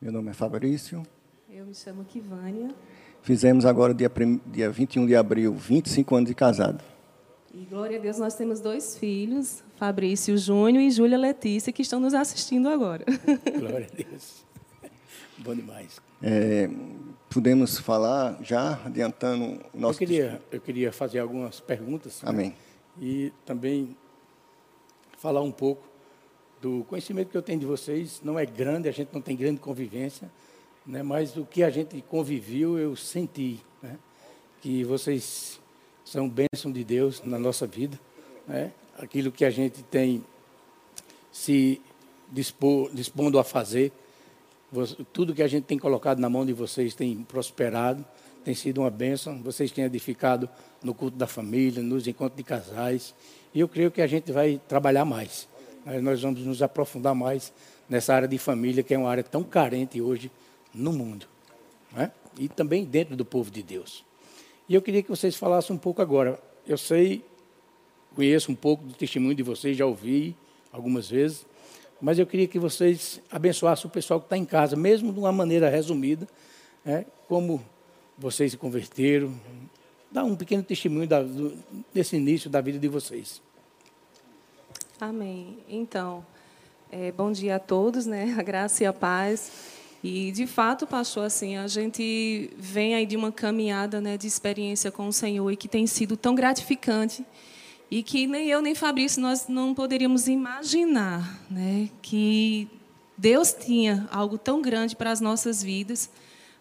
Meu nome é Fabrício. Eu me chamo Kivânia. Fizemos agora, dia, prim- dia 21 de abril, 25 anos de casado. E glória a Deus, nós temos dois filhos, Fabrício Júnior e Júlia Letícia, que estão nos assistindo agora. Glória a Deus. Bom demais. É, podemos falar já, adiantando o Eu nosso... queria, eu queria fazer algumas perguntas. né? Amém. E também falar um pouco do conhecimento que eu tenho de vocês. Não é grande, a gente não tem grande convivência, né? mas o que a gente conviveu, eu senti. Né? Que vocês são bênção de Deus na nossa vida. Né? Aquilo que a gente tem se dispor, dispondo a fazer, tudo que a gente tem colocado na mão de vocês tem prosperado, tem sido uma bênção. Vocês têm edificado no culto da família, nos encontros de casais. E eu creio que a gente vai trabalhar mais. Nós vamos nos aprofundar mais nessa área de família, que é uma área tão carente hoje no mundo. não é? E também dentro do povo de Deus. E eu queria que vocês falassem um pouco agora. Eu sei, conheço um pouco do testemunho de vocês, já ouvi algumas vezes, mas eu queria que vocês abençoassem o pessoal que está em casa, mesmo de uma maneira resumida, né, como vocês se converteram. Dá um pequeno testemunho da, do, desse início da vida de vocês. Amém. Então, é, bom dia a todos, né? A graça e a paz. E, de fato, pastor, assim, a gente vem aí de uma caminhada né, de experiência com o Senhor e que tem sido tão gratificante e que nem eu nem Fabrício nós não poderíamos imaginar né, que Deus tinha algo tão grande para as nossas vidas.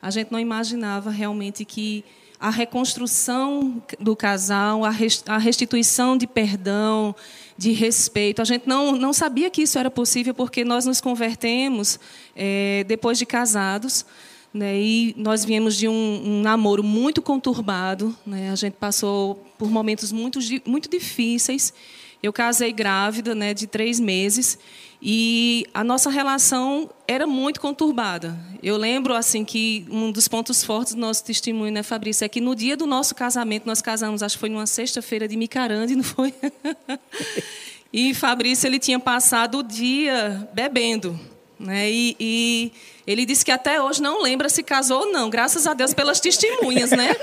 A gente não imaginava realmente que a reconstrução do casal, a res- a restituição de perdão, de respeito. A gente não, não sabia que isso era possível porque nós nos convertemos eh, depois de casados. Né, e nós viemos de um, um namoro muito conturbado. Né, a gente passou por momentos muito, muito difíceis. Eu casei grávida né, de três meses e a nossa relação era muito conturbada. Eu lembro assim que um dos pontos fortes do nosso testemunho, né, Fabrício, é que no dia do nosso casamento, nós casamos, acho que foi numa sexta-feira de Micarande, não foi? e Fabrício ele tinha passado o dia bebendo. Né? E, e ele disse que até hoje não lembra se casou ou não, graças a Deus pelas testemunhas, né?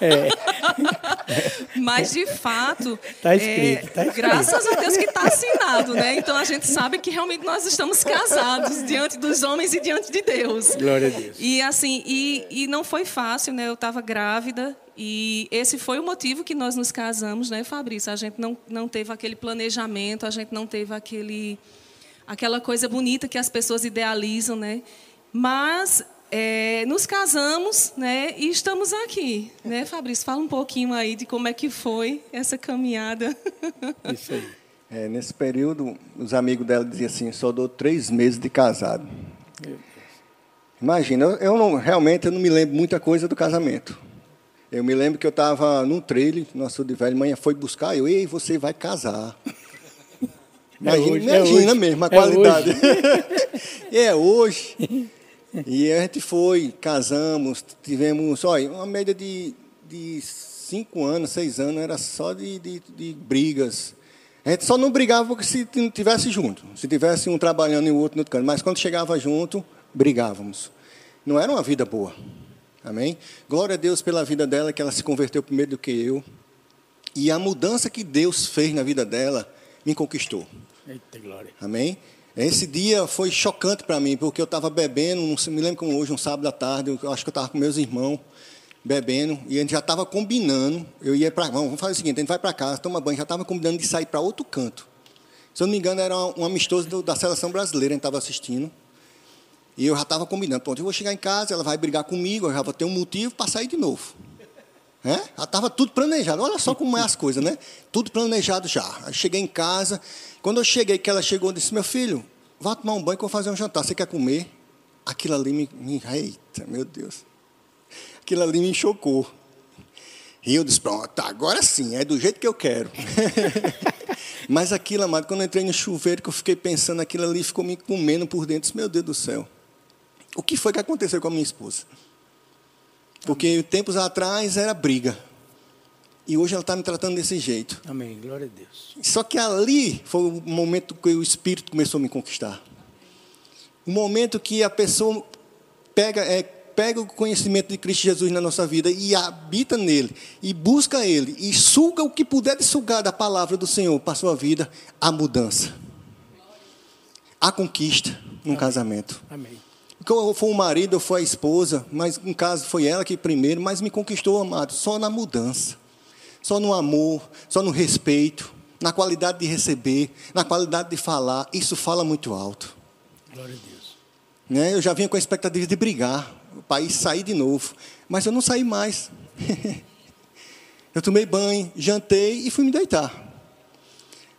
Mas de fato, Tá escrito, é, tá escrito. graças a Deus que está assinado, né? Então a gente sabe que realmente nós estamos casados diante dos homens e diante de Deus. Glória a Deus. E assim, e, e não foi fácil, né? Eu estava grávida e esse foi o motivo que nós nos casamos, né, Fabrício? A gente não, não teve aquele planejamento, a gente não teve aquele, aquela coisa bonita que as pessoas idealizam, né? Mas é, nos casamos, né? E estamos aqui, né, Fabrício? Fala um pouquinho aí de como é que foi essa caminhada. Isso aí. É, nesse período, os amigos dela diziam assim, só dou três meses de casado. Imagina, eu, não, realmente eu não me lembro muita coisa do casamento. Eu me lembro que eu estava num trailer, nosso de velho, manhã foi buscar, eu, ei, você vai casar. Imagina, hoje, é imagina hoje. mesmo a É qualidade. E é hoje. E a gente foi, casamos, tivemos, olha, uma média de, de cinco anos, seis anos, era só de, de, de brigas. A gente só não brigava porque se não tivesse junto. Se tivesse um trabalhando e o outro no outro canto. Mas quando chegava junto, brigávamos. Não era uma vida boa. Amém? Glória a Deus pela vida dela, que ela se converteu primeiro do que eu. E a mudança que Deus fez na vida dela me conquistou. Eita glória. Amém? Esse dia foi chocante para mim, porque eu estava bebendo, não me lembro como hoje, um sábado à tarde, eu acho que eu estava com meus irmãos, bebendo, e a gente já estava combinando, eu ia para, vamos fazer o seguinte, a gente vai para casa, toma banho, já estava combinando de sair para outro canto. Se eu não me engano, era um amistoso do- da seleção brasileira, a gente estava assistindo, e eu já estava combinando, pronto, eu vou chegar em casa, ela vai brigar comigo, eu já vou ter um motivo para sair de novo. É? Já estava tudo planejado. Olha só como é as coisas, né? Tudo planejado já. Aí cheguei em casa. Quando eu cheguei, que ela chegou e disse: Meu filho, vá tomar um banho que eu vou fazer um jantar. Você quer comer? Aquilo ali me. me eita, meu Deus. Aquilo ali me chocou. E eu disse: Pronto, agora sim, é do jeito que eu quero. Mas aquilo, amado, quando eu entrei no chuveiro, que eu fiquei pensando, aquilo ali ficou me comendo por dentro. Eu Meu Deus do céu. O que foi que aconteceu com a minha esposa? Porque tempos atrás era briga. E hoje ela está me tratando desse jeito. Amém. Glória a Deus. Só que ali foi o momento que o Espírito começou a me conquistar. O momento que a pessoa pega, é, pega o conhecimento de Cristo Jesus na nossa vida e habita nele, e busca ele, e suga o que puder de sugar da palavra do Senhor para a sua vida, a mudança. A conquista num Amém. casamento. Amém. Eu foi o marido, ou foi a esposa, mas no caso foi ela que primeiro, mas me conquistou, amado, só na mudança, só no amor, só no respeito, na qualidade de receber, na qualidade de falar. Isso fala muito alto. Glória a Deus. Né? Eu já vinha com a expectativa de brigar, o país sair de novo, mas eu não saí mais. eu tomei banho, jantei e fui me deitar.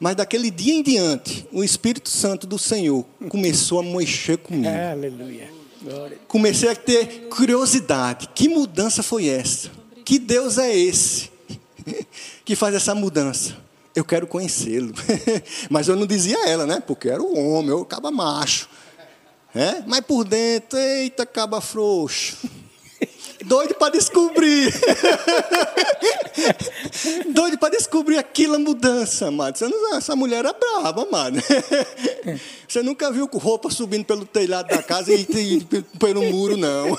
Mas daquele dia em diante, o Espírito Santo do Senhor começou a mexer comigo. Aleluia. Comecei a ter curiosidade. Que mudança foi essa? Que Deus é esse que faz essa mudança? Eu quero conhecê-lo. Mas eu não dizia a ela, né? Porque era o homem, eu acaba macho. É? Mas por dentro, eita, caba frouxo. Doido para descobrir. Doido para descobrir aquela mudança, amado. Essa mulher é brava, amado. Você nunca viu roupa subindo pelo telhado da casa e, e pelo muro, não.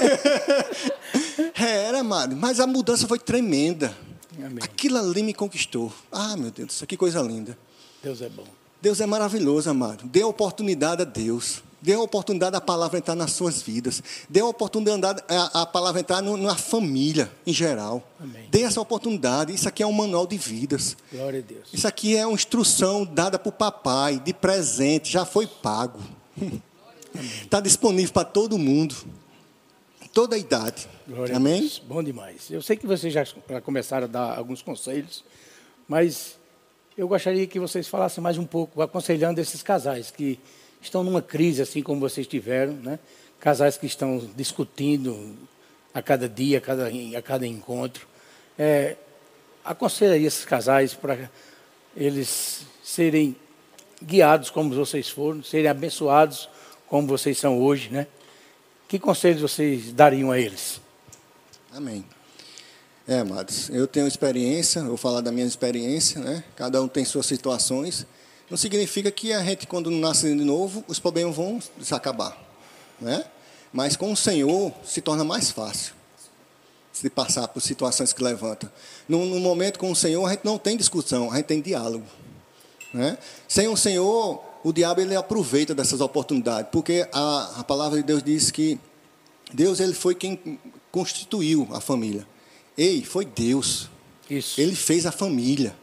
Era, amado. Mas a mudança foi tremenda. Amém. Aquilo ali me conquistou. Ah, meu Deus, que coisa linda. Deus é bom. Deus é maravilhoso, amado. Dê oportunidade a Deus. Dê a oportunidade da palavra entrar nas suas vidas. Dê a oportunidade a, a palavra entrar no, na família em geral. Amém. Dê essa oportunidade. Isso aqui é um manual de vidas. Glória a Deus. Isso aqui é uma instrução dada por papai, de presente, já foi pago. Está disponível para todo mundo. Toda a idade. Glória Amém? A Deus. Bom demais. Eu sei que vocês já começaram a dar alguns conselhos, mas eu gostaria que vocês falassem mais um pouco, aconselhando esses casais que estão numa crise, assim como vocês tiveram, né? casais que estão discutindo a cada dia, a cada, a cada encontro. É, aconselharia esses casais para eles serem guiados como vocês foram, serem abençoados como vocês são hoje, né? Que conselhos vocês dariam a eles? Amém. É, amados, eu tenho experiência, vou falar da minha experiência, né? Cada um tem suas situações. Não significa que a gente, quando nasce de novo, os problemas vão se acabar. Né? Mas com o Senhor se torna mais fácil se passar por situações que levanta. No, no, momento com o Senhor, a gente não tem discussão, a gente tem diálogo. Né? Sem o Senhor, o diabo ele aproveita dessas oportunidades, porque a, a palavra de Deus diz que Deus ele foi quem constituiu a família. Ei, foi Deus. Isso. Ele fez a família.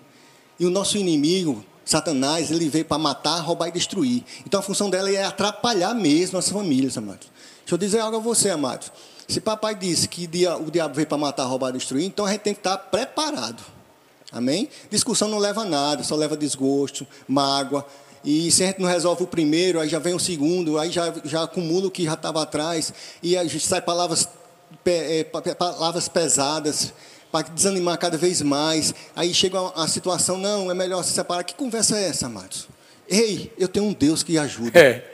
E o nosso inimigo, Satanás ele veio para matar, roubar e destruir. Então a função dela é atrapalhar mesmo as famílias, amados. Deixa eu dizer algo a você, amados. Se papai disse que o diabo veio para matar, roubar e destruir, então a gente tem que estar preparado. Amém? Discussão não leva a nada, só leva desgosto, mágoa. E se a gente não resolve o primeiro, aí já vem o segundo, aí já, já acumula o que já estava atrás, e aí sai palavras, é, palavras pesadas para desanimar cada vez mais. Aí chega a, situação, não, é melhor se separar. Que conversa é essa, amados? Ei, eu tenho um Deus que ajuda. É.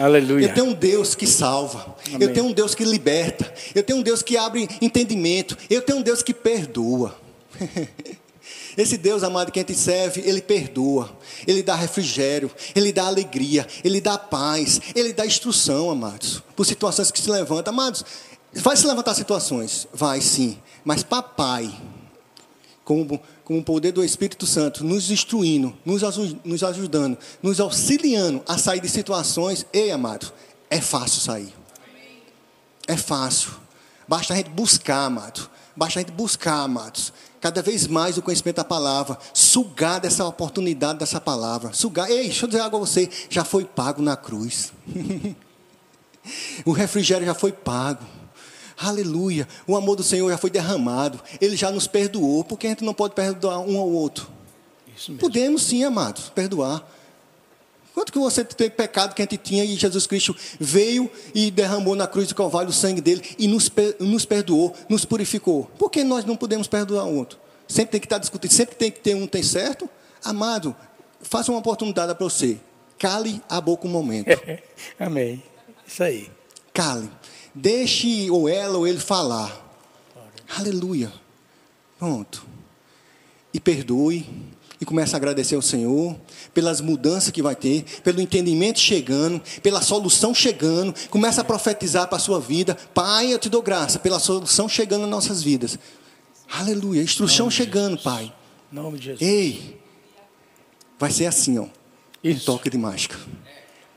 Aleluia. Eu tenho um Deus que salva. Amém. Eu tenho um Deus que liberta. Eu tenho um Deus que abre entendimento. Eu tenho um Deus que perdoa. Esse Deus amado que a gente serve, Ele perdoa, Ele dá refrigério, Ele dá alegria, Ele dá paz, Ele dá instrução, amados, por situações que se levantam. Amados, vai se levantar situações? Vai sim. Mas papai, com, com o poder do Espírito Santo, nos instruindo, nos, nos ajudando, nos auxiliando a sair de situações, ei, amado, é fácil sair. É fácil. Basta a gente buscar, amado. Basta a gente buscar, amados. Cada vez mais o conhecimento da palavra. Sugar dessa oportunidade dessa palavra. Sugar. Ei, deixa eu dizer algo a você. Já foi pago na cruz. o refrigério já foi pago. Aleluia. O amor do Senhor já foi derramado. Ele já nos perdoou. Por que a gente não pode perdoar um ao outro? Podemos sim, amados, perdoar. Quanto que você tem pecado que a gente tinha e Jesus Cristo veio e derramou na cruz do Calvário o sangue dele e nos, nos perdoou, nos purificou. Por que nós não podemos perdoar o outro? Sempre tem que estar discutindo, sempre tem que ter um tem certo. Amado, faça uma oportunidade para você. Cale a boca um momento. Amém. Isso aí. Cale. Deixe ou ela ou ele falar. Aleluia. Pronto. E perdoe. e começa a agradecer ao Senhor pelas mudanças que vai ter, pelo entendimento chegando, pela solução chegando. Começa a profetizar para a sua vida. Pai, eu te dou graça pela solução chegando nas nossas vidas. Aleluia. Instrução chegando, Pai. Nome de Jesus. Ei, vai ser assim, ó. Isso. Um toque de mágica.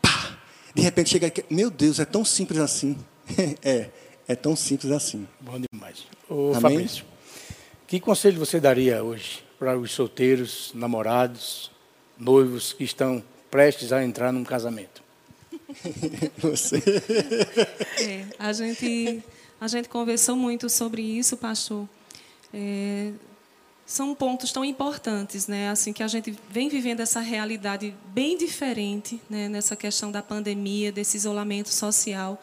Pá! De repente chega aqui. Meu Deus, é tão simples assim. é, é tão simples assim. Bom demais. Ô, Amém? Fabrício, que conselho você daria hoje para os solteiros, namorados, noivos que estão prestes a entrar num casamento? Você. É, a gente a gente conversou muito sobre isso, pastor. É, são pontos tão importantes, né? Assim que a gente vem vivendo essa realidade bem diferente, né? Nessa questão da pandemia, desse isolamento social,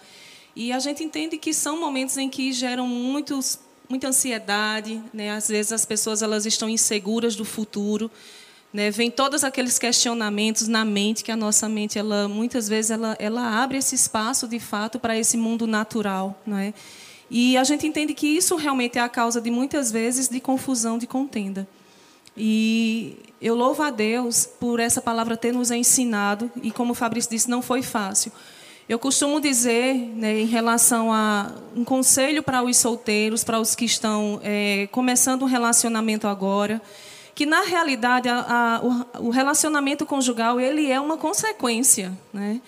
e a gente entende que são momentos em que geram muitos muita ansiedade, né? Às vezes as pessoas elas estão inseguras do futuro, né? Vem todos aqueles questionamentos na mente que a nossa mente ela muitas vezes ela ela abre esse espaço de fato para esse mundo natural, não é? E a gente entende que isso realmente é a causa de muitas vezes de confusão, de contenda. E eu louvo a Deus por essa palavra ter nos ensinado, e como o Fabrício disse, não foi fácil. Eu costumo dizer, né, em relação a um conselho para os solteiros, para os que estão é, começando um relacionamento agora, que na realidade a, a, o, relacionamento conjugal ele é uma consequência, né?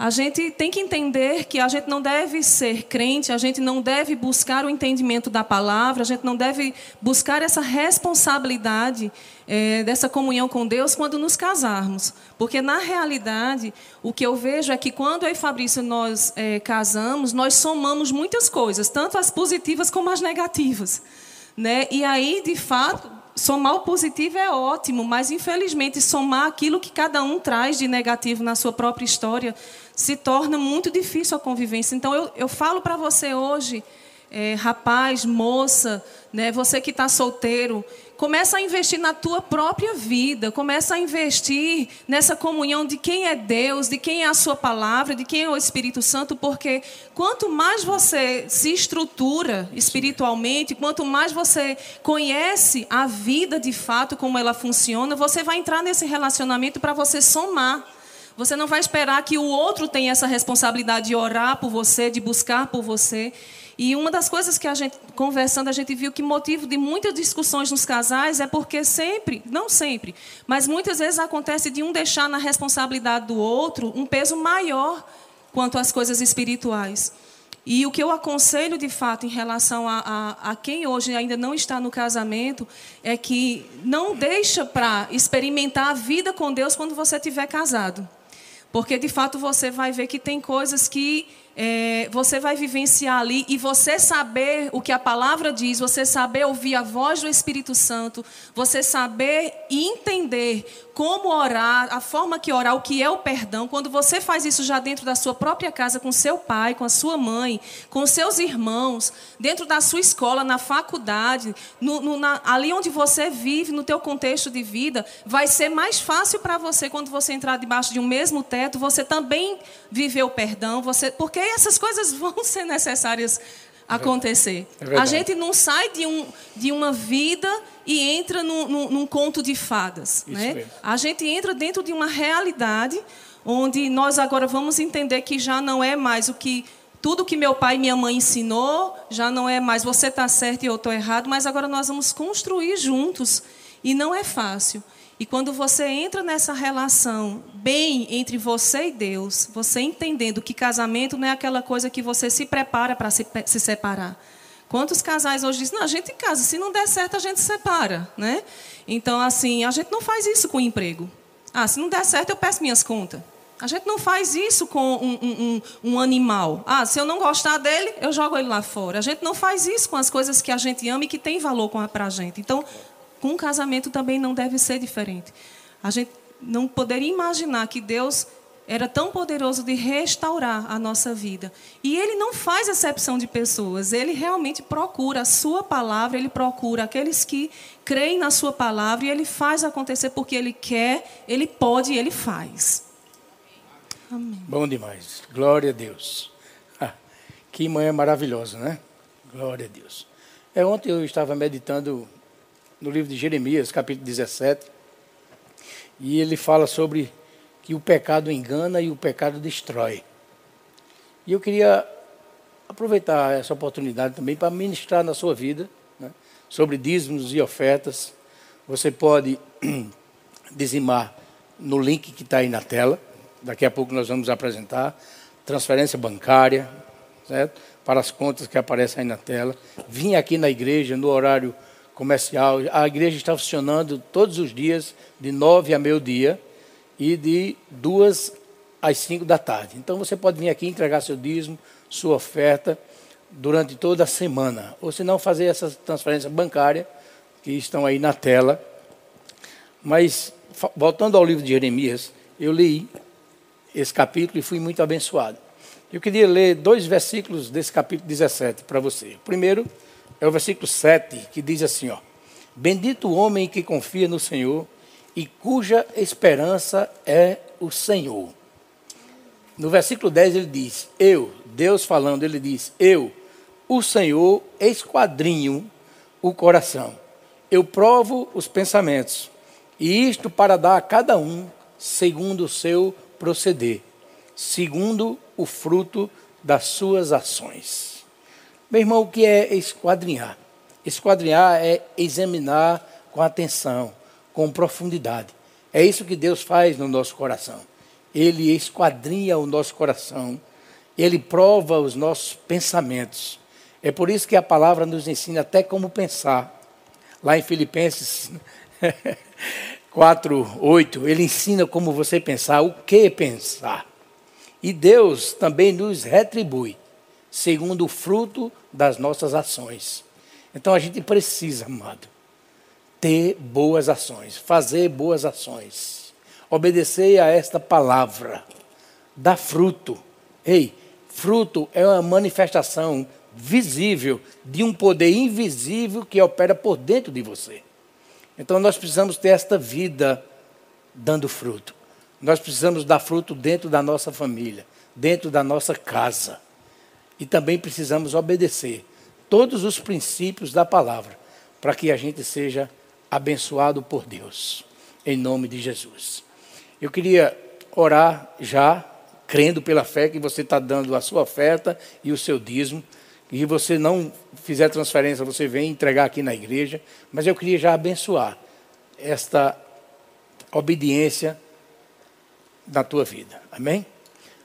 A gente tem que entender que a gente não deve ser crente, a gente não deve buscar o entendimento da palavra, a gente não deve buscar essa responsabilidade é, dessa comunhão com Deus quando nos casarmos. Porque, na realidade, o que eu vejo é que quando eu e Fabrício nós é, casamos, nós somamos muitas coisas, tanto as positivas como as negativas. Né? E aí, de fato, somar o positivo é ótimo, mas infelizmente somar aquilo que cada um traz de negativo na sua própria história se torna muito difícil a convivência. Então eu, eu falo para você hoje, é, rapaz, moça, né, você que está solteiro, começa a investir na tua própria vida, começa a investir nessa comunhão de quem é Deus, de quem é a sua palavra, de quem é o Espírito Santo, porque quanto mais você se estrutura espiritualmente, quanto mais você conhece a vida de fato, como ela funciona, você vai entrar nesse relacionamento para você somar. Você não vai esperar que o outro tenha essa responsabilidade de orar por você, de buscar por você. E uma das coisas que a gente, conversando, a gente viu que motivo de muitas discussões nos casais é porque sempre, não sempre, mas muitas vezes acontece de um deixar na responsabilidade do outro um peso maior quanto às coisas espirituais. E o que eu aconselho de fato em relação a, a, a quem hoje ainda não está no casamento é que não deixa para experimentar a vida com Deus quando você estiver casado. Porque de fato você vai ver que tem coisas que é, você vai vivenciar ali e você saber o que a palavra diz, você saber ouvir a voz do Espírito Santo, você saber e entender como orar, a forma que orar, o que é o perdão, quando você faz isso já dentro da sua própria casa, com seu pai, com a sua mãe, com seus irmãos, dentro da sua escola, na faculdade, no, no, na, ali onde você vive, no teu contexto de vida, vai ser mais fácil para você quando você entrar debaixo de um mesmo teto, você também viver o perdão, você, porque essas coisas vão ser necessárias acontecer. É a gente não sai de, um, de uma vida e entra num, num, num conto de fadas. né? A gente entra dentro de uma realidade onde nós agora vamos entender que já não é mais o que tudo que meu pai e minha mãe ensinou, já não é mais você está certo e eu estou errado, mas agora nós vamos construir juntos. E não é fácil. E quando você entra nessa relação bem entre você e Deus, você entendendo que casamento não é aquela coisa que você se prepara para se, se separar. Quantos casais hoje dizem, não, a gente casa, se não der certo, a gente separa, né? Então, assim, a gente não faz isso com emprego. Ah, se não der certo, eu peço minhas contas. A gente não faz isso com um, um, um, um animal. Ah, se eu não gostar dele, eu jogo ele lá fora. A gente não faz isso com as coisas que a gente ama e que tem valor para a gente. Então, com o casamento também não deve ser diferente. A gente não poderia imaginar que Deus era tão poderoso de restaurar a nossa vida. E ele não faz exceção de pessoas, ele realmente procura a sua palavra, ele procura aqueles que creem na sua palavra e ele faz acontecer porque ele quer, ele pode e ele faz. Amém. Bom demais. Glória a Deus. Ah, que manhã maravilhosa, né? Glória a Deus. É, ontem eu estava meditando no livro de Jeremias, capítulo 17, E ele fala sobre que o pecado engana e o pecado destrói. E eu queria aproveitar essa oportunidade também para ministrar na sua vida né, sobre dízimos e ofertas. Você pode dizimar no link que está aí na tela. Daqui a pouco nós vamos apresentar. Transferência bancária, certo? Para as contas que aparecem aí na tela. Vim aqui na igreja no horário comercial. A igreja está funcionando todos os dias, de nove a meio-dia e de duas às cinco da tarde. Então você pode vir aqui entregar seu dízimo, sua oferta durante toda a semana. Ou se não, fazer essa transferência bancária que estão aí na tela. Mas, voltando ao livro de Jeremias, eu li esse capítulo e fui muito abençoado. Eu queria ler dois versículos desse capítulo 17 para você. O primeiro é o versículo 7, que diz assim: ó, Bendito o homem que confia no Senhor e cuja esperança é o Senhor. No versículo 10 ele diz: Eu, Deus falando, ele diz: Eu, o Senhor, esquadrinho o coração. Eu provo os pensamentos, e isto para dar a cada um segundo o seu proceder, segundo o fruto das suas ações. Meu irmão, o que é esquadrinhar? Esquadrinhar é examinar com atenção, com profundidade. É isso que Deus faz no nosso coração. Ele esquadrinha o nosso coração, ele prova os nossos pensamentos. É por isso que a palavra nos ensina até como pensar. Lá em Filipenses 4, 8, ele ensina como você pensar, o que pensar. E Deus também nos retribui, segundo o fruto das nossas ações. Então a gente precisa, amado, ter boas ações, fazer boas ações, obedecer a esta palavra, dar fruto. Ei, fruto é uma manifestação visível de um poder invisível que opera por dentro de você. Então nós precisamos ter esta vida dando fruto. Nós precisamos dar fruto dentro da nossa família, dentro da nossa casa. E também precisamos obedecer todos os princípios da palavra, para que a gente seja abençoado por Deus, em nome de Jesus. Eu queria orar já, crendo pela fé que você está dando a sua oferta e o seu dízimo, e você não fizer transferência, você vem entregar aqui na igreja, mas eu queria já abençoar esta obediência na tua vida. Amém?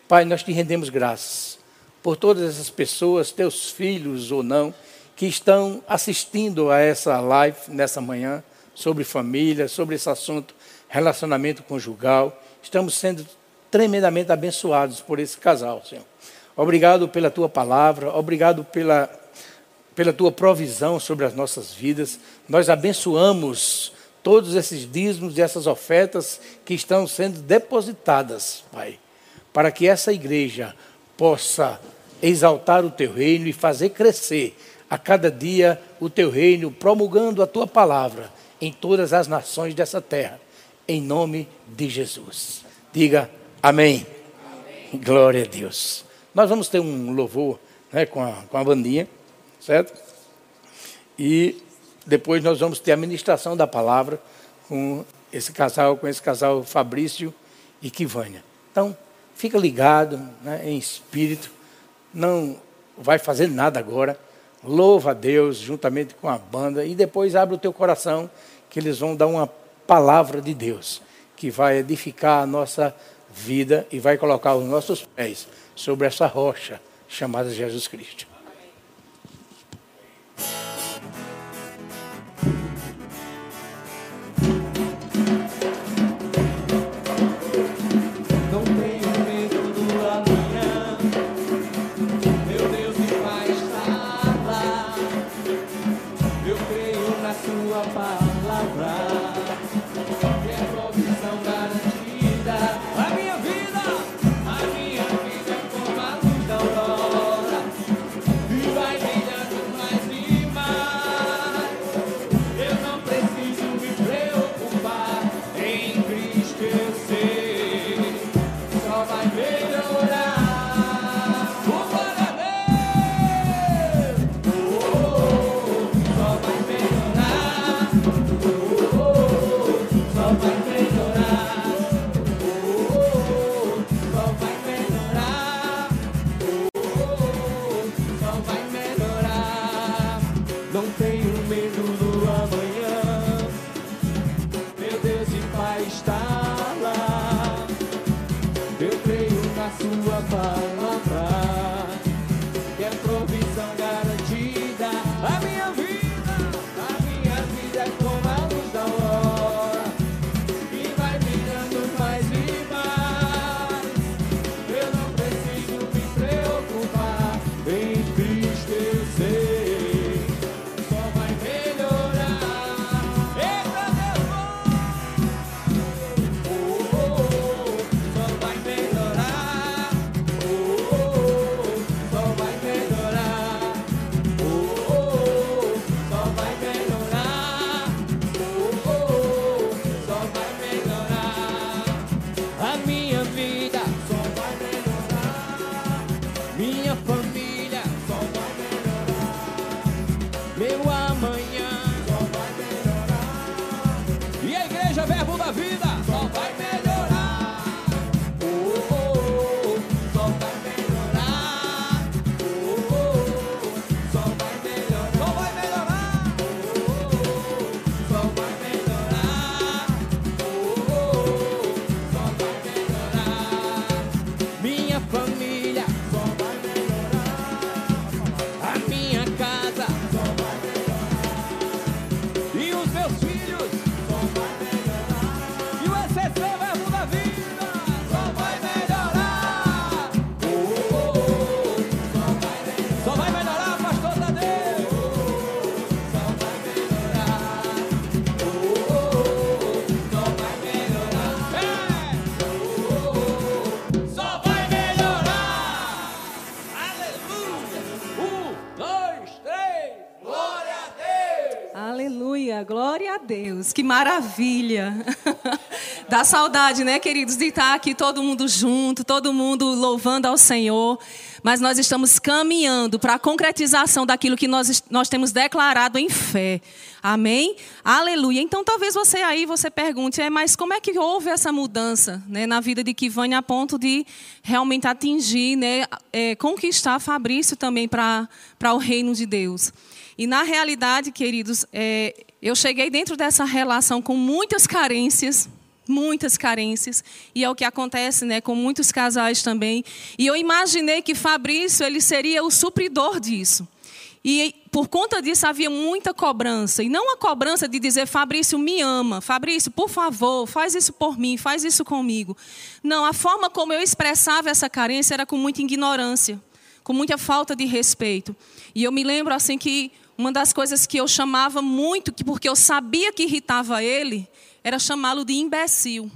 Pai, nós te rendemos graças por todas essas pessoas, teus filhos ou não, que estão assistindo a essa live nessa manhã sobre família, sobre esse assunto relacionamento conjugal. Estamos sendo tremendamente abençoados por esse casal, Senhor. Obrigado pela tua palavra, obrigado pela, pela tua provisão sobre as nossas vidas. Nós abençoamos todos esses dízimos e essas ofertas que estão sendo depositadas, Pai, para que essa igreja possa exaltar o teu reino e fazer crescer a cada dia o teu reino, promulgando a tua palavra em todas as nações dessa terra, em nome de Jesus. Diga amém. amém. Glória a Deus. Nós vamos ter um louvor né, com, a, com a bandinha, certo? E depois nós vamos ter a ministração da palavra com esse casal, com esse casal Fabrício e Kivânia. Então, fica ligado né, em espírito, não vai fazer nada agora louva a Deus juntamente com a banda e depois abre o teu coração que eles vão dar uma palavra de Deus que vai edificar a nossa vida e vai colocar os nossos pés sobre essa rocha chamada Jesus Cristo. Maravilha. Dá saudade, né, queridos, de estar aqui todo mundo junto, todo mundo louvando ao Senhor. Mas nós estamos caminhando para a concretização daquilo que nós, nós temos declarado em fé. Amém? Aleluia. Então talvez você aí você pergunte, é, mas como é que houve essa mudança né, na vida de Kivânia a ponto de realmente atingir, né, é, conquistar Fabrício também para o reino de Deus? E na realidade, queridos, é, eu cheguei dentro dessa relação com muitas carências, muitas carências, e é o que acontece, né, com muitos casais também. E eu imaginei que Fabrício ele seria o supridor disso. E por conta disso havia muita cobrança. E não a cobrança de dizer, Fabrício me ama, Fabrício, por favor, faz isso por mim, faz isso comigo. Não, a forma como eu expressava essa carência era com muita ignorância, com muita falta de respeito. E eu me lembro assim que uma das coisas que eu chamava muito, que porque eu sabia que irritava ele, era chamá-lo de imbecil.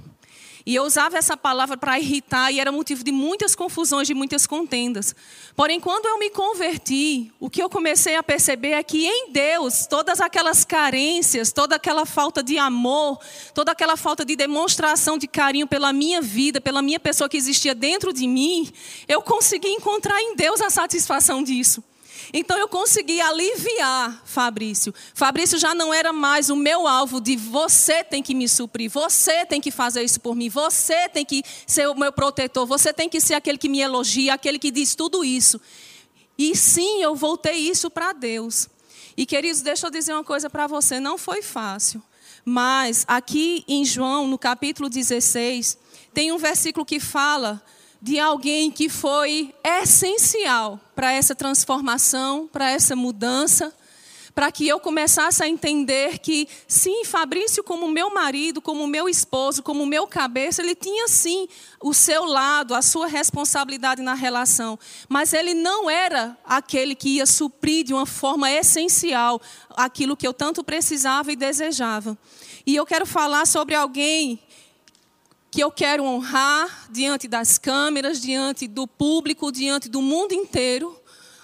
E eu usava essa palavra para irritar e era motivo de muitas confusões, de muitas contendas. Porém, quando eu me converti, o que eu comecei a perceber é que em Deus, todas aquelas carências, toda aquela falta de amor, toda aquela falta de demonstração de carinho pela minha vida, pela minha pessoa que existia dentro de mim, eu consegui encontrar em Deus a satisfação disso. Então eu consegui aliviar Fabrício. Fabrício já não era mais o meu alvo de você tem que me suprir, você tem que fazer isso por mim, você tem que ser o meu protetor, você tem que ser aquele que me elogia, aquele que diz tudo isso. E sim, eu voltei isso para Deus. E queridos, deixa eu dizer uma coisa para você, não foi fácil. Mas aqui em João, no capítulo 16, tem um versículo que fala de alguém que foi essencial para essa transformação, para essa mudança, para que eu começasse a entender que, sim, Fabrício, como meu marido, como meu esposo, como meu cabeça, ele tinha sim o seu lado, a sua responsabilidade na relação, mas ele não era aquele que ia suprir de uma forma essencial aquilo que eu tanto precisava e desejava. E eu quero falar sobre alguém que eu quero honrar diante das câmeras, diante do público, diante do mundo inteiro.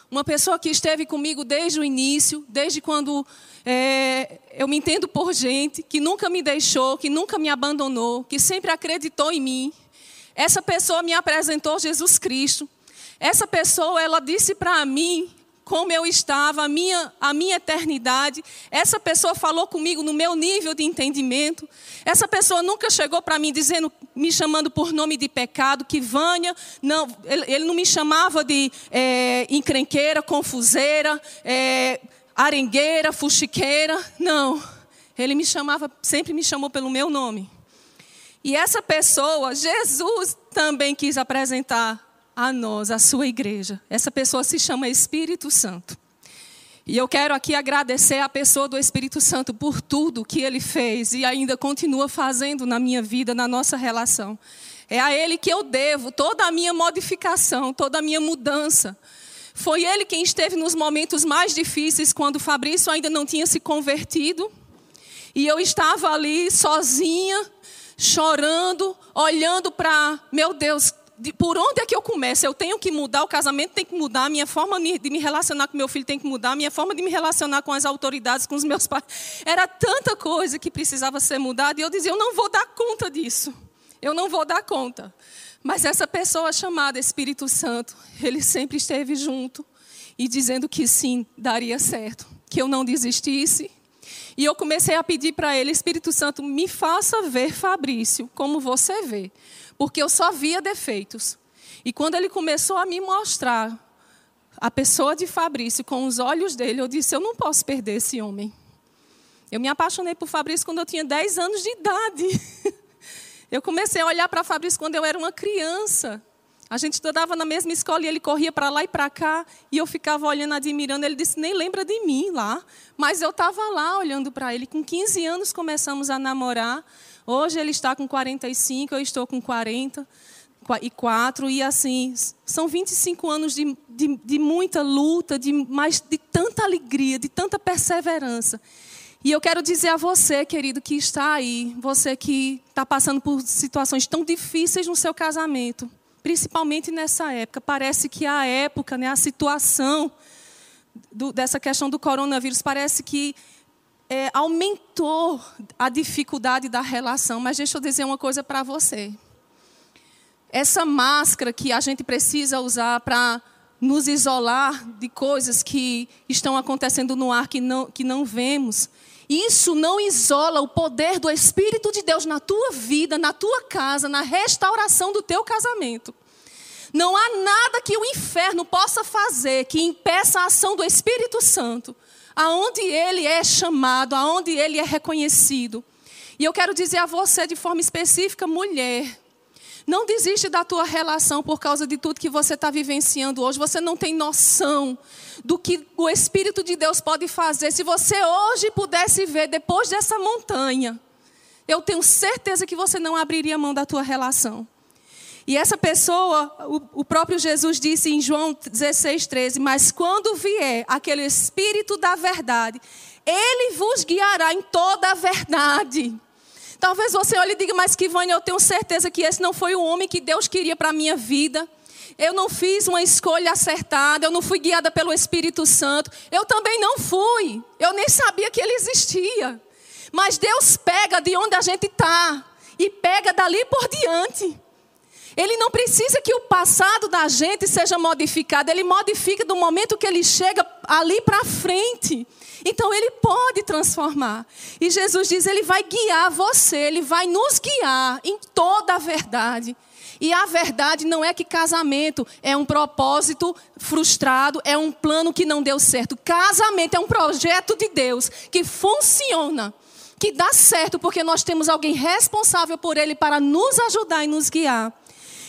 Uma pessoa que esteve comigo desde o início, desde quando é, eu me entendo por gente, que nunca me deixou, que nunca me abandonou, que sempre acreditou em mim. Essa pessoa me apresentou Jesus Cristo. Essa pessoa, ela disse para mim como eu estava, a minha, a minha eternidade. Essa pessoa falou comigo no meu nível de entendimento. Essa pessoa nunca chegou para mim dizendo, me chamando por nome de pecado, que Vânia, não, ele, ele não me chamava de é, encrenqueira, confuseira, é, arengueira, fuxiqueira. Não. Ele me chamava, sempre me chamou pelo meu nome. E essa pessoa, Jesus também quis apresentar a nós, a sua igreja. Essa pessoa se chama Espírito Santo. E eu quero aqui agradecer a pessoa do Espírito Santo por tudo que ele fez e ainda continua fazendo na minha vida, na nossa relação. É a ele que eu devo toda a minha modificação, toda a minha mudança. Foi ele quem esteve nos momentos mais difíceis, quando Fabrício ainda não tinha se convertido. E eu estava ali sozinha, chorando, olhando para, meu Deus, de, por onde é que eu começo? Eu tenho que mudar, o casamento tem que mudar, a minha forma de me relacionar com meu filho tem que mudar, a minha forma de me relacionar com as autoridades, com os meus pais. Era tanta coisa que precisava ser mudada e eu dizia: eu não vou dar conta disso. Eu não vou dar conta. Mas essa pessoa chamada Espírito Santo, ele sempre esteve junto e dizendo que sim, daria certo, que eu não desistisse, E eu comecei a pedir para ele, Espírito Santo, me faça ver Fabrício como você vê, porque eu só via defeitos. E quando ele começou a me mostrar a pessoa de Fabrício com os olhos dele, eu disse: eu não posso perder esse homem. Eu me apaixonei por Fabrício quando eu tinha 10 anos de idade. Eu comecei a olhar para Fabrício quando eu era uma criança. A gente estudava na mesma escola e ele corria para lá e para cá. E eu ficava olhando, admirando. Ele disse: Nem lembra de mim lá. Mas eu estava lá olhando para ele. Com 15 anos começamos a namorar. Hoje ele está com 45, eu estou com 40 e 4. E assim, são 25 anos de, de, de muita luta, de, de tanta alegria, de tanta perseverança. E eu quero dizer a você, querido, que está aí, você que está passando por situações tão difíceis no seu casamento, principalmente nessa época. Parece que a época, né, a situação do, dessa questão do coronavírus, parece que é, aumentou a dificuldade da relação. Mas deixa eu dizer uma coisa para você. Essa máscara que a gente precisa usar para nos isolar de coisas que estão acontecendo no ar que não, que não vemos, isso não isola o poder do Espírito de Deus na tua vida, na tua casa, na restauração do teu casamento. Não há nada que o inferno possa fazer que impeça a ação do Espírito Santo, aonde ele é chamado, aonde ele é reconhecido. E eu quero dizer a você de forma específica, mulher, não desiste da tua relação por causa de tudo que você está vivenciando hoje. Você não tem noção do que o Espírito de Deus pode fazer. Se você hoje pudesse ver depois dessa montanha, eu tenho certeza que você não abriria mão da tua relação. E essa pessoa, o, próprio Jesus disse em João 16, 13: Mas quando vier aquele Espírito da verdade, ele vos guiará em toda a verdade. Talvez você olhe e diga, mas Kivane, eu tenho certeza que esse não foi o homem que Deus queria para a minha vida. Eu não fiz uma escolha acertada, eu não fui guiada pelo Espírito Santo. Eu também não fui. Eu nem sabia que ele existia. Mas Deus pega de onde a gente está e pega dali por diante. Ele não precisa que o passado da gente seja modificado, ele modifica do momento que ele chega ali para frente. Então ele pode transformar. E Jesus diz: Ele vai guiar você, Ele vai nos guiar em toda a verdade. E a verdade não é que casamento é um propósito frustrado, é um plano que não deu certo. Casamento é um projeto de Deus que funciona, que dá certo, porque nós temos alguém responsável por ele para nos ajudar e nos guiar.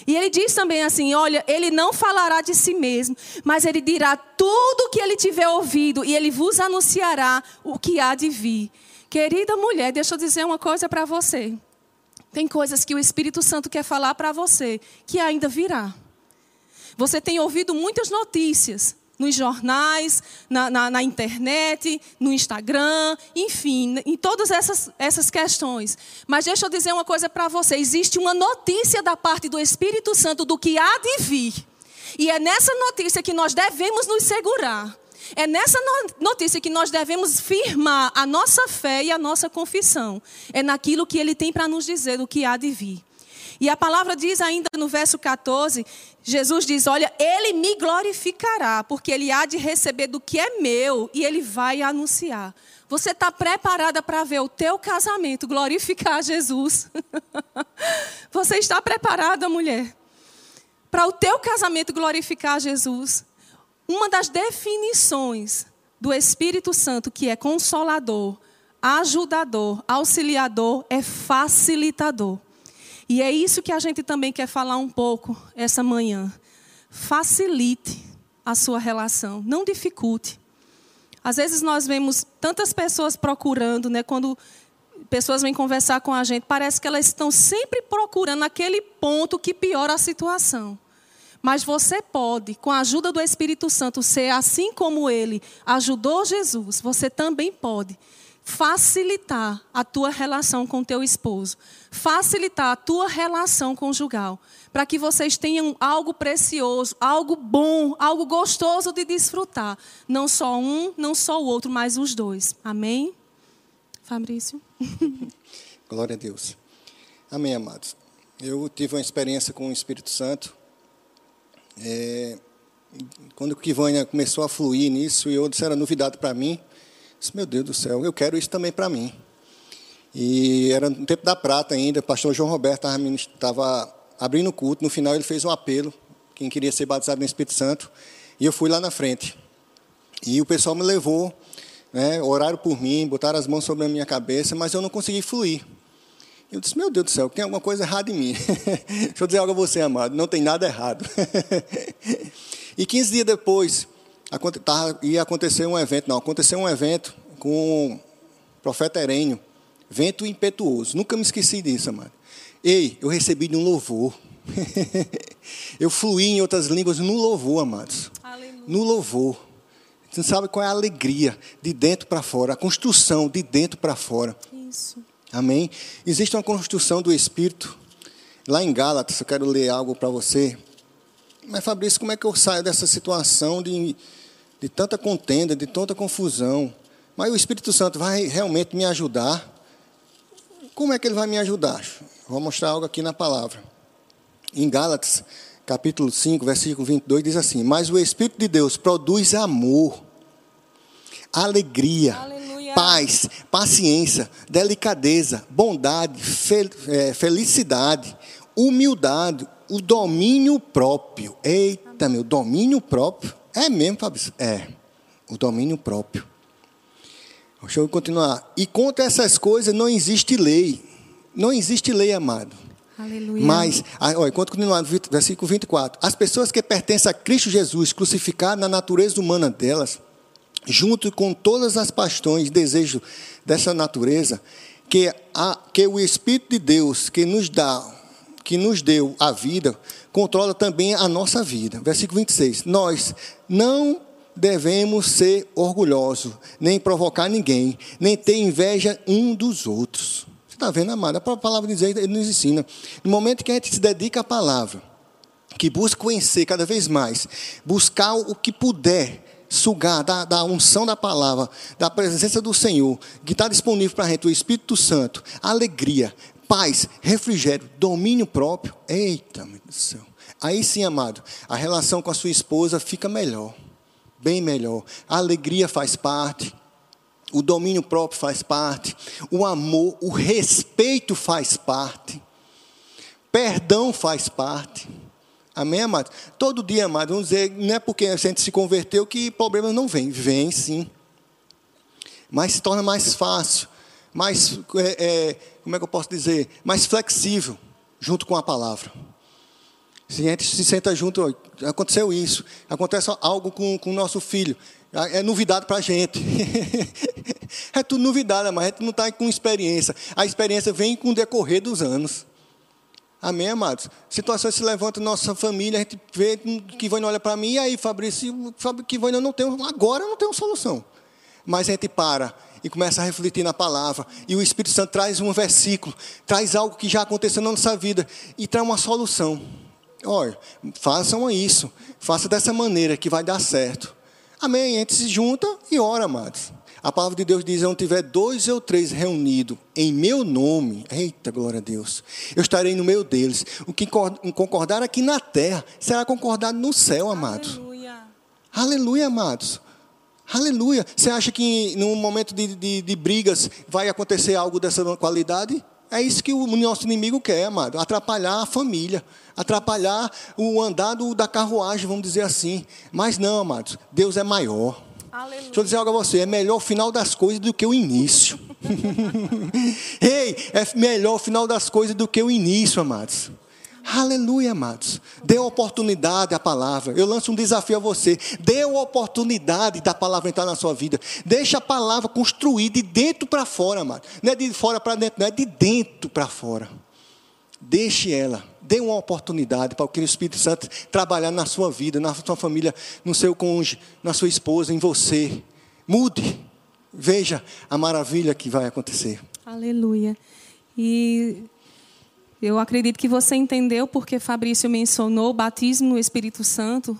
E ele diz também assim: olha, ele não falará de si mesmo, mas ele dirá tudo o que ele tiver ouvido e ele vos anunciará o que há de vir. Querida mulher, deixa eu dizer uma coisa para você. Tem coisas que o Espírito Santo quer falar para você que ainda virá. Você tem ouvido muitas notícias, nos jornais, na, na, na, internet, no Instagram, enfim, em todas essas, essas questões. Mas deixa eu dizer uma coisa para você: existe uma notícia da parte do Espírito Santo do que há de vir. E é nessa notícia que nós devemos nos segurar. É nessa notícia que nós devemos firmar a nossa fé e a nossa confissão. É naquilo que ele tem para nos dizer do que há de vir. E a palavra diz ainda no verso 14: Jesus diz: Olha, ele me glorificará, porque ele há de receber do que é meu e ele vai anunciar. Você está preparada para ver o teu casamento glorificar Jesus? Você está preparada, mulher, para o teu casamento glorificar Jesus? Uma das definições do Espírito Santo, que é consolador, ajudador, auxiliador, é facilitador. E é isso que a gente também quer falar um pouco essa manhã. Facilite a sua relação, não dificulte. Às vezes nós vemos tantas pessoas procurando, né, quando pessoas vêm conversar com a gente, parece que elas estão sempre procurando aquele ponto que piora a situação. Mas você pode, com a ajuda do Espírito Santo, ser assim como ele ajudou Jesus, você também pode facilitar a tua relação com teu esposo, facilitar a tua relação conjugal, para que vocês tenham algo precioso, algo bom, algo gostoso de desfrutar, não só um, não só o outro, mas os dois. Amém? Fabrício. Glória a Deus. Amém, amados. Eu tive uma experiência com o Espírito Santo. É, quando o Kivânia começou a fluir nisso, e eu disse era novidade para mim Disse, meu Deus do céu, eu quero isso também para mim. E era no tempo da prata ainda, o pastor João Roberto estava abrindo o culto, no final ele fez um apelo, quem queria ser batizado no Espírito Santo, e eu fui lá na frente. E o pessoal me levou, né, oraram por mim, botaram as mãos sobre a minha cabeça, mas eu não consegui fluir. Eu disse, meu Deus do céu, tem alguma coisa errada em mim. Deixa eu dizer algo a você, amado, não tem nada errado. e 15 dias depois, ia acontecer um evento, não, aconteceu um evento com o profeta Herênio, vento impetuoso. Nunca me esqueci disso, amado. Ei, eu recebi de um louvor. eu fluí em outras línguas no louvor, amados. Aleluia. No louvor. Você sabe qual é a alegria de dentro para fora, a construção de dentro para fora. Isso. Amém? Existe uma construção do Espírito. Lá em Gálatas, eu quero ler algo para você. Mas, Fabrício, como é que eu saio dessa situação de, de tanta contenda, de tanta confusão? Mas o Espírito Santo vai realmente me ajudar? Como é que ele vai me ajudar? Vou mostrar algo aqui na palavra. Em Gálatas, capítulo 5, versículo 22, diz assim: Mas o Espírito de Deus produz amor, alegria, Aleluia. paz, paciência, delicadeza, bondade, fel é, felicidade, humildade, o domínio próprio. Eita, meu, domínio próprio. É mesmo, Fabrício? É, o domínio próprio. Deixa eu continuar. E contra essas coisas não existe lei. Não existe lei, amado. Aleluia. Mas, olha, enquanto continuar no versículo 24. As pessoas que pertencem a Cristo Jesus, crucificado na natureza humana delas, junto com todas as paixões e desejos dessa natureza, que, a, que o Espírito de Deus que nos dá, que nos deu a vida, controla também a nossa vida. Versículo 26. Nós não devemos ser orgulhosos, nem provocar ninguém, nem ter inveja um dos outros está vendo, amado? A palavra de ele nos ensina. No momento que a gente se dedica à palavra, que busca conhecer cada vez mais, buscar o que puder, sugar da, da unção da palavra, da presença do Senhor, que está disponível para a gente, o Espírito Santo, alegria, paz, refrigério, domínio próprio. Eita, meu Deus do céu. Aí sim, amado, a relação com a sua esposa fica melhor, bem melhor. A alegria faz parte, o domínio próprio faz parte, o amor, o respeito faz parte, perdão faz parte. Amém, amado? Todo dia, amado, vamos dizer, não é porque a gente se converteu que problemas não vêm. Vêm sim. Mas se torna mais fácil, mais, é, é, como é que eu posso dizer? Mais flexível, junto com a palavra. Se a gente se senta junto, aconteceu isso, acontece algo com o nosso filho. É novidade para a gente. é tudo novidade, mas a gente não está com experiência. A experiência vem com o decorrer dos anos. Amém, amados? Situações se levantam na nossa família, a gente vê que vai olha para mim, e aí, Fabrício, que vai não tem, agora não tem uma solução. Mas a gente para e começa a refletir na palavra. E o Espírito Santo traz um versículo, traz algo que já aconteceu na nossa vida e traz uma solução. Olha, façam isso, faça dessa maneira que vai dar certo. Amém. A gente se junta e ora, amados. A palavra de Deus diz: onde tiver dois ou três reunidos em meu nome, eita glória a Deus, eu estarei no meio deles. O que concordar aqui na terra será concordado no céu, amados. Aleluia, Aleluia amados. Aleluia. Você acha que num momento de, de, de brigas vai acontecer algo dessa qualidade? É isso que o nosso inimigo quer, amado. Atrapalhar a família, atrapalhar o andado da carruagem, vamos dizer assim. Mas não, amados, Deus é maior. Aleluia. Deixa eu dizer algo a você: é melhor o final das coisas do que o início. Ei, é melhor o final das coisas do que o início, amados. Aleluia, amados. Dê oportunidade à palavra. Eu lanço um desafio a você. Dê oportunidade da palavra entrar na sua vida. Deixa a palavra construir de dentro para fora, amado. Não é de fora para dentro, não é de dentro para fora. Deixe ela. Dê uma oportunidade para o Espírito Santo trabalhar na sua vida, na sua família, no seu cônjuge, na sua esposa, em você. Mude. Veja a maravilha que vai acontecer. Aleluia. E eu acredito que você entendeu porque Fabrício mencionou o batismo no Espírito Santo,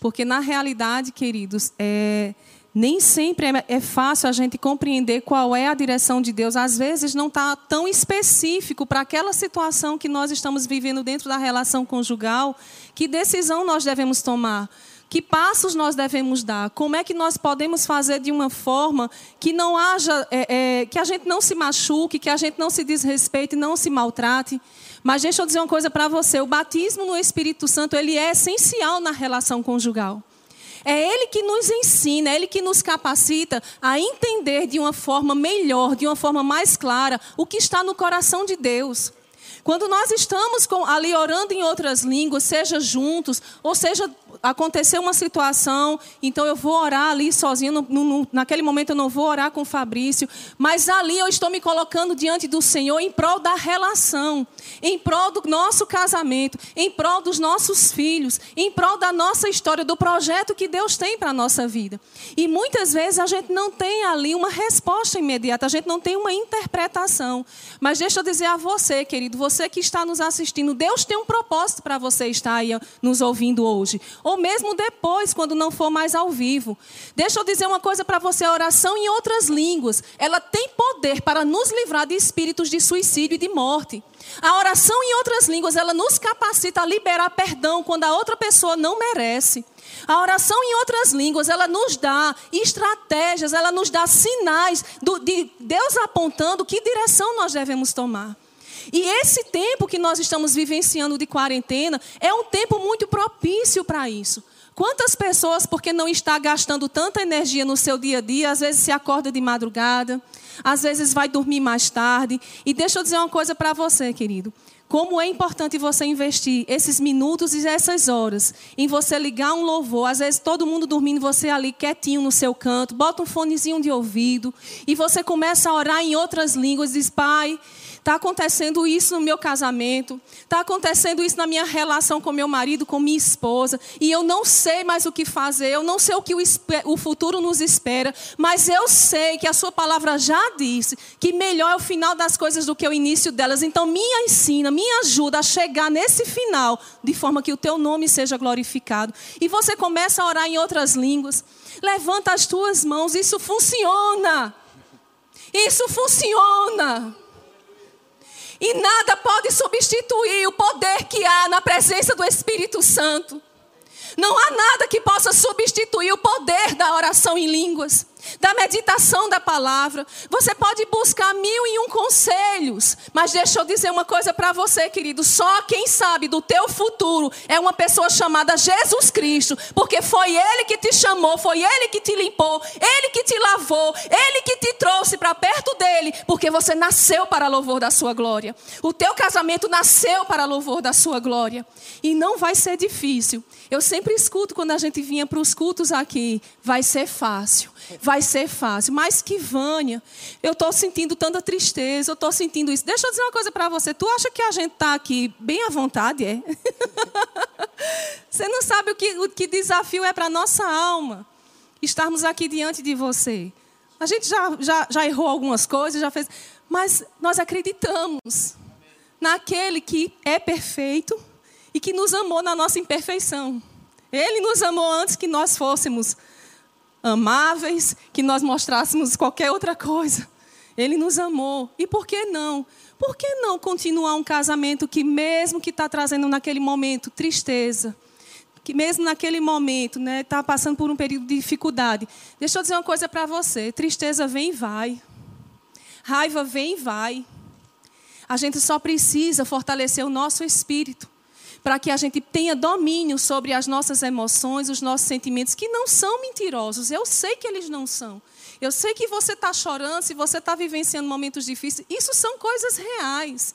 porque na realidade, queridos, é, nem sempre é, é fácil a gente compreender qual é a direção de Deus. Às vezes não está tão específico para aquela situação que nós estamos vivendo dentro da relação conjugal, que decisão nós devemos tomar Que passos nós devemos dar? Como é que nós podemos fazer de uma forma que não haja, é, é, que a gente não se machuque, que a gente não se desrespeite, não se maltrate? Mas deixa eu dizer uma coisa para você: o batismo no Espírito Santo ele é essencial na relação conjugal. É Ele que nos ensina, é Ele que nos capacita a entender de uma forma melhor, de uma forma mais clara, o que está no coração de Deus. Quando nós estamos com, ali orando em outras línguas, seja juntos, ou seja aconteceu uma situação, então eu vou orar ali sozinho. No, no, naquele momento eu não vou orar com o Fabrício, mas ali eu estou me colocando diante do Senhor em prol da relação, em prol do nosso casamento, em prol dos nossos filhos, em prol da nossa história, do projeto que Deus tem para a nossa vida. E muitas vezes a gente não tem ali uma resposta imediata, a gente não tem uma interpretação. Mas deixa eu dizer a você, querido, você que está nos assistindo, Deus tem um propósito para você estar aí nos ouvindo hoje ou mesmo depois, quando não for mais ao vivo. Deixa eu dizer uma coisa para você: a oração em outras línguas, ela tem poder para nos livrar de espíritos de suicídio e de morte. A oração em outras línguas, ela nos capacita a liberar perdão quando a outra pessoa não merece. A oração em outras línguas, ela nos dá estratégias, ela nos dá sinais do, de Deus apontando que direção nós devemos tomar. E esse tempo que nós estamos vivenciando de quarentena é um tempo muito propício para isso. Quantas pessoas, porque não está gastando tanta energia no seu dia a dia, às vezes se acorda de madrugada, às vezes vai dormir mais tarde. E deixa eu dizer uma coisa para você, querido. Como é importante você investir esses minutos e essas horas em você ligar um louvor, às vezes todo mundo dormindo, você ali quietinho no seu canto, bota um fonezinho de ouvido e você começa a orar em outras línguas, diz: "Pai, Está acontecendo isso no meu casamento. Está acontecendo isso na minha relação com meu marido, com minha esposa. E eu não sei mais o que fazer. Eu não sei o que o, o futuro nos espera. Mas eu sei que a Sua palavra já disse que melhor é o final das coisas do que o início delas. Então, me ensina, me ajuda a chegar nesse final, de forma que o Teu nome seja glorificado. E você começa a orar em outras línguas. Levanta as tuas mãos. Isso funciona. Isso funciona. E nada pode substituir o poder que há na presença do Espírito Santo. Não há nada que possa substituir o poder da oração em línguas da meditação da palavra. Você pode buscar mil e um conselhos, mas deixa eu dizer uma coisa para você, querido: só quem sabe do teu futuro é uma pessoa chamada Jesus Cristo, porque foi Ele que te chamou, foi Ele que te limpou, Ele que te lavou, Ele que te trouxe para perto dele, porque você nasceu para louvor da Sua glória. O teu casamento nasceu para louvor da Sua glória, e não vai ser difícil. Eu sempre escuto quando a gente vinha para os cultos aqui, vai ser fácil, vai ser fácil. Mas que Vânia, eu estou sentindo tanta tristeza, eu estou sentindo isso. Deixa eu dizer uma coisa para você. Tu acha que a gente está aqui bem à vontade, é? você não sabe o que, o que desafio é para nossa alma estarmos aqui diante de você. A gente já, já, já errou algumas coisas, já fez, mas nós acreditamos naquele que é perfeito e que nos amou na nossa imperfeição. Ele nos amou antes que nós fôssemos amáveis, que nós mostrássemos qualquer outra coisa. Ele nos amou. E por que não? Por que não continuar um casamento que, mesmo que está trazendo naquele momento tristeza, que mesmo naquele momento está né, tá passando por um período de dificuldade? Deixa eu dizer uma coisa para você: tristeza vem e vai, raiva vem e vai. A gente só precisa fortalecer o nosso espírito para que a gente tenha domínio sobre as nossas emoções, os nossos sentimentos, que não são mentirosos. Eu sei que eles não são. Eu sei que você está chorando, se você está vivenciando momentos difíceis, isso são coisas reais.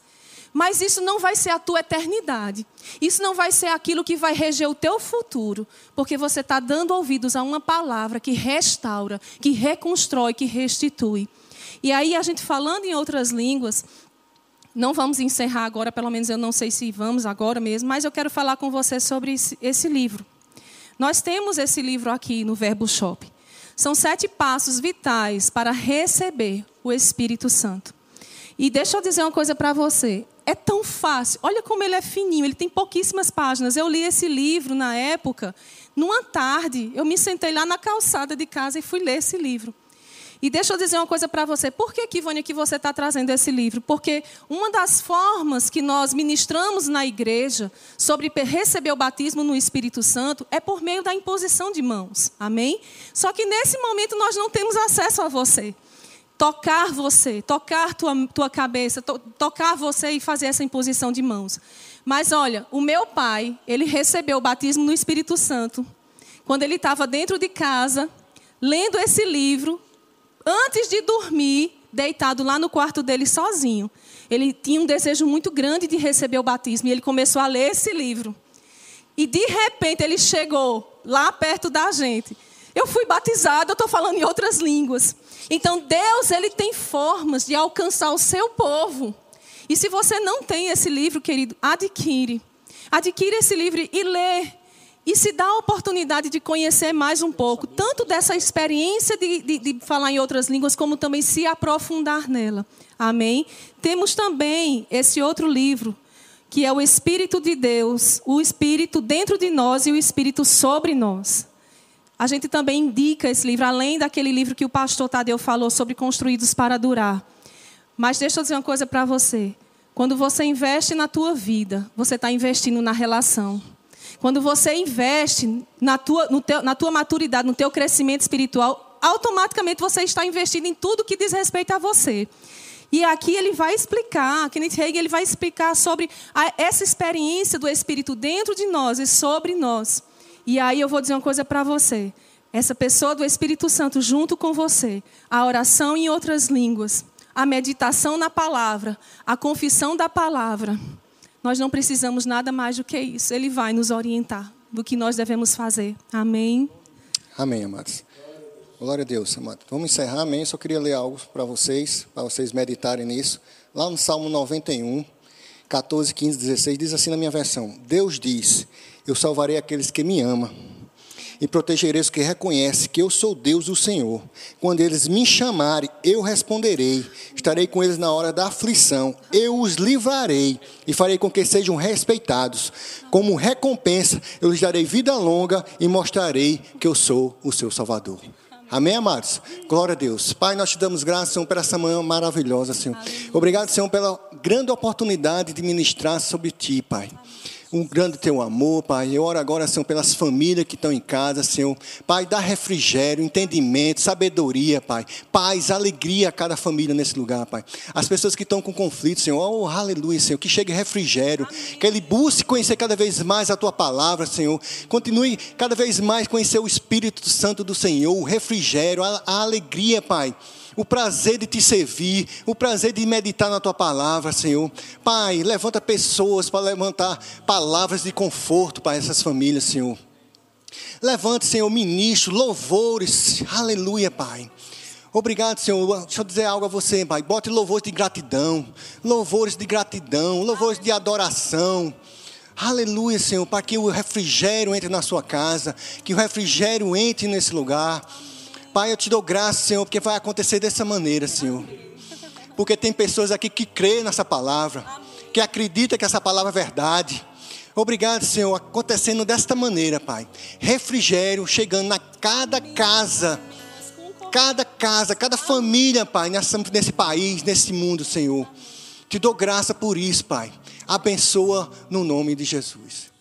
Mas isso não vai ser a tua eternidade. Isso não vai ser aquilo que vai reger o teu futuro. Porque você está dando ouvidos a uma palavra que restaura, que reconstrói, que restitui. E aí, a gente falando em outras línguas, não vamos encerrar agora, pelo menos eu não sei se vamos agora mesmo, mas eu quero falar com você sobre esse, livro. Nós temos esse livro aqui no Verbo Shop. São sete passos vitais para receber o Espírito Santo. E deixa eu dizer uma coisa para você. É tão fácil. Olha como ele é fininho. Ele tem pouquíssimas páginas. Eu li esse livro na época. Numa tarde, eu me sentei lá na calçada de casa e fui ler esse livro. E deixa eu dizer uma coisa para você. Por que, Kivânia, que você está trazendo esse livro? Porque uma das formas que nós ministramos na igreja sobre receber o batismo no Espírito Santo é por meio da imposição de mãos. Amém? Só que nesse momento nós não temos acesso a você. Tocar você, tocar tua, tua cabeça, to, tocar você e fazer essa imposição de mãos. Mas olha, o meu pai, ele recebeu o batismo no Espírito Santo quando ele estava dentro de casa, lendo esse livro, antes de dormir, deitado lá no quarto dele sozinho. Ele tinha um desejo muito grande de receber o batismo e ele começou a ler esse livro. E de repente ele chegou lá perto da gente. Eu fui batizado, eu estou falando em outras línguas. Então Deus ele tem formas de alcançar o seu povo. E se você não tem esse livro, querido, adquire. Adquire esse livro e lê. E se dá a oportunidade de conhecer mais um pouco, tanto dessa experiência de, de, de, falar em outras línguas, como também se aprofundar nela. Amém? Temos também esse outro livro, que é o Espírito de Deus, o Espírito dentro de nós e o Espírito sobre nós. A gente também indica esse livro, além daquele livro que o pastor Tadeu falou sobre construídos para durar. Mas deixa eu dizer uma coisa para você. Quando você investe na tua vida, você está investindo na relação. Quando você investe na tua, teu, na tua maturidade, no teu crescimento espiritual, automaticamente você está investindo em tudo que diz respeito a você. E aqui ele vai explicar, Kenneth Hagin ele vai explicar sobre a, essa experiência do Espírito dentro de nós e sobre nós. E aí eu vou dizer uma coisa para você. Essa pessoa do Espírito Santo junto com você, a oração em outras línguas, a meditação na palavra, a confissão da palavra, nós não precisamos nada mais do que isso. Ele vai nos orientar do que nós devemos fazer. Amém. Amém, amados. Glória a Deus, amados. Vamos encerrar, amém. Só queria ler algo para vocês, para vocês meditarem nisso. Lá no Salmo 91, 14, 15, 16, diz assim na minha versão: Deus diz: Eu salvarei aqueles que me amam e protegerei os que reconhecem que eu sou Deus, o Senhor. Quando eles me chamarem, eu responderei. Estarei com eles na hora da aflição. Eu os livrarei e farei com que sejam respeitados. Como recompensa, eu lhes darei vida longa e mostrarei que eu sou o seu Salvador. Amém, amados? Glória a Deus. Pai, nós te damos graças, Senhor, por essa manhã maravilhosa, Senhor. Obrigado, Senhor, pela grande oportunidade de ministrar sobre ti, Pai um grande teu amor, Pai. Eu oro agora, Senhor, pelas famílias que estão em casa, Senhor. Pai, dá refrigério, entendimento, sabedoria, Pai. Paz, alegria a cada família nesse lugar, Pai. As pessoas que estão com conflito, Senhor, oh, aleluia, Senhor, que chegue refrigério, Amém. que ele busque conhecer cada vez mais a tua palavra, Senhor. Continue cada vez mais conhecer o Espírito Santo do Senhor, o refrigério, a, a alegria, Pai o prazer de te servir, o prazer de meditar na tua palavra, Senhor. Pai, levanta pessoas para levantar palavras de conforto para essas famílias, Senhor. Levante, Senhor, ministro, louvores, aleluia, Pai. Obrigado, Senhor. Deixa eu dizer algo a você, Pai. Bote louvores de gratidão, louvores de gratidão, louvores de adoração. Aleluia, Senhor, para que o refrigério entre na sua casa, que o refrigério entre nesse lugar. Pai, eu te dou graça, Senhor, porque vai acontecer dessa maneira, Senhor. Porque tem pessoas aqui que creem nessa palavra, que acreditam que essa palavra é verdade. Obrigado, Senhor, acontecendo desta maneira, Pai. Refrigério chegando na cada casa, cada casa, cada família, Pai, nesse país, nesse mundo, Senhor. Te dou graça por isso, Pai. Abençoa no nome de Jesus.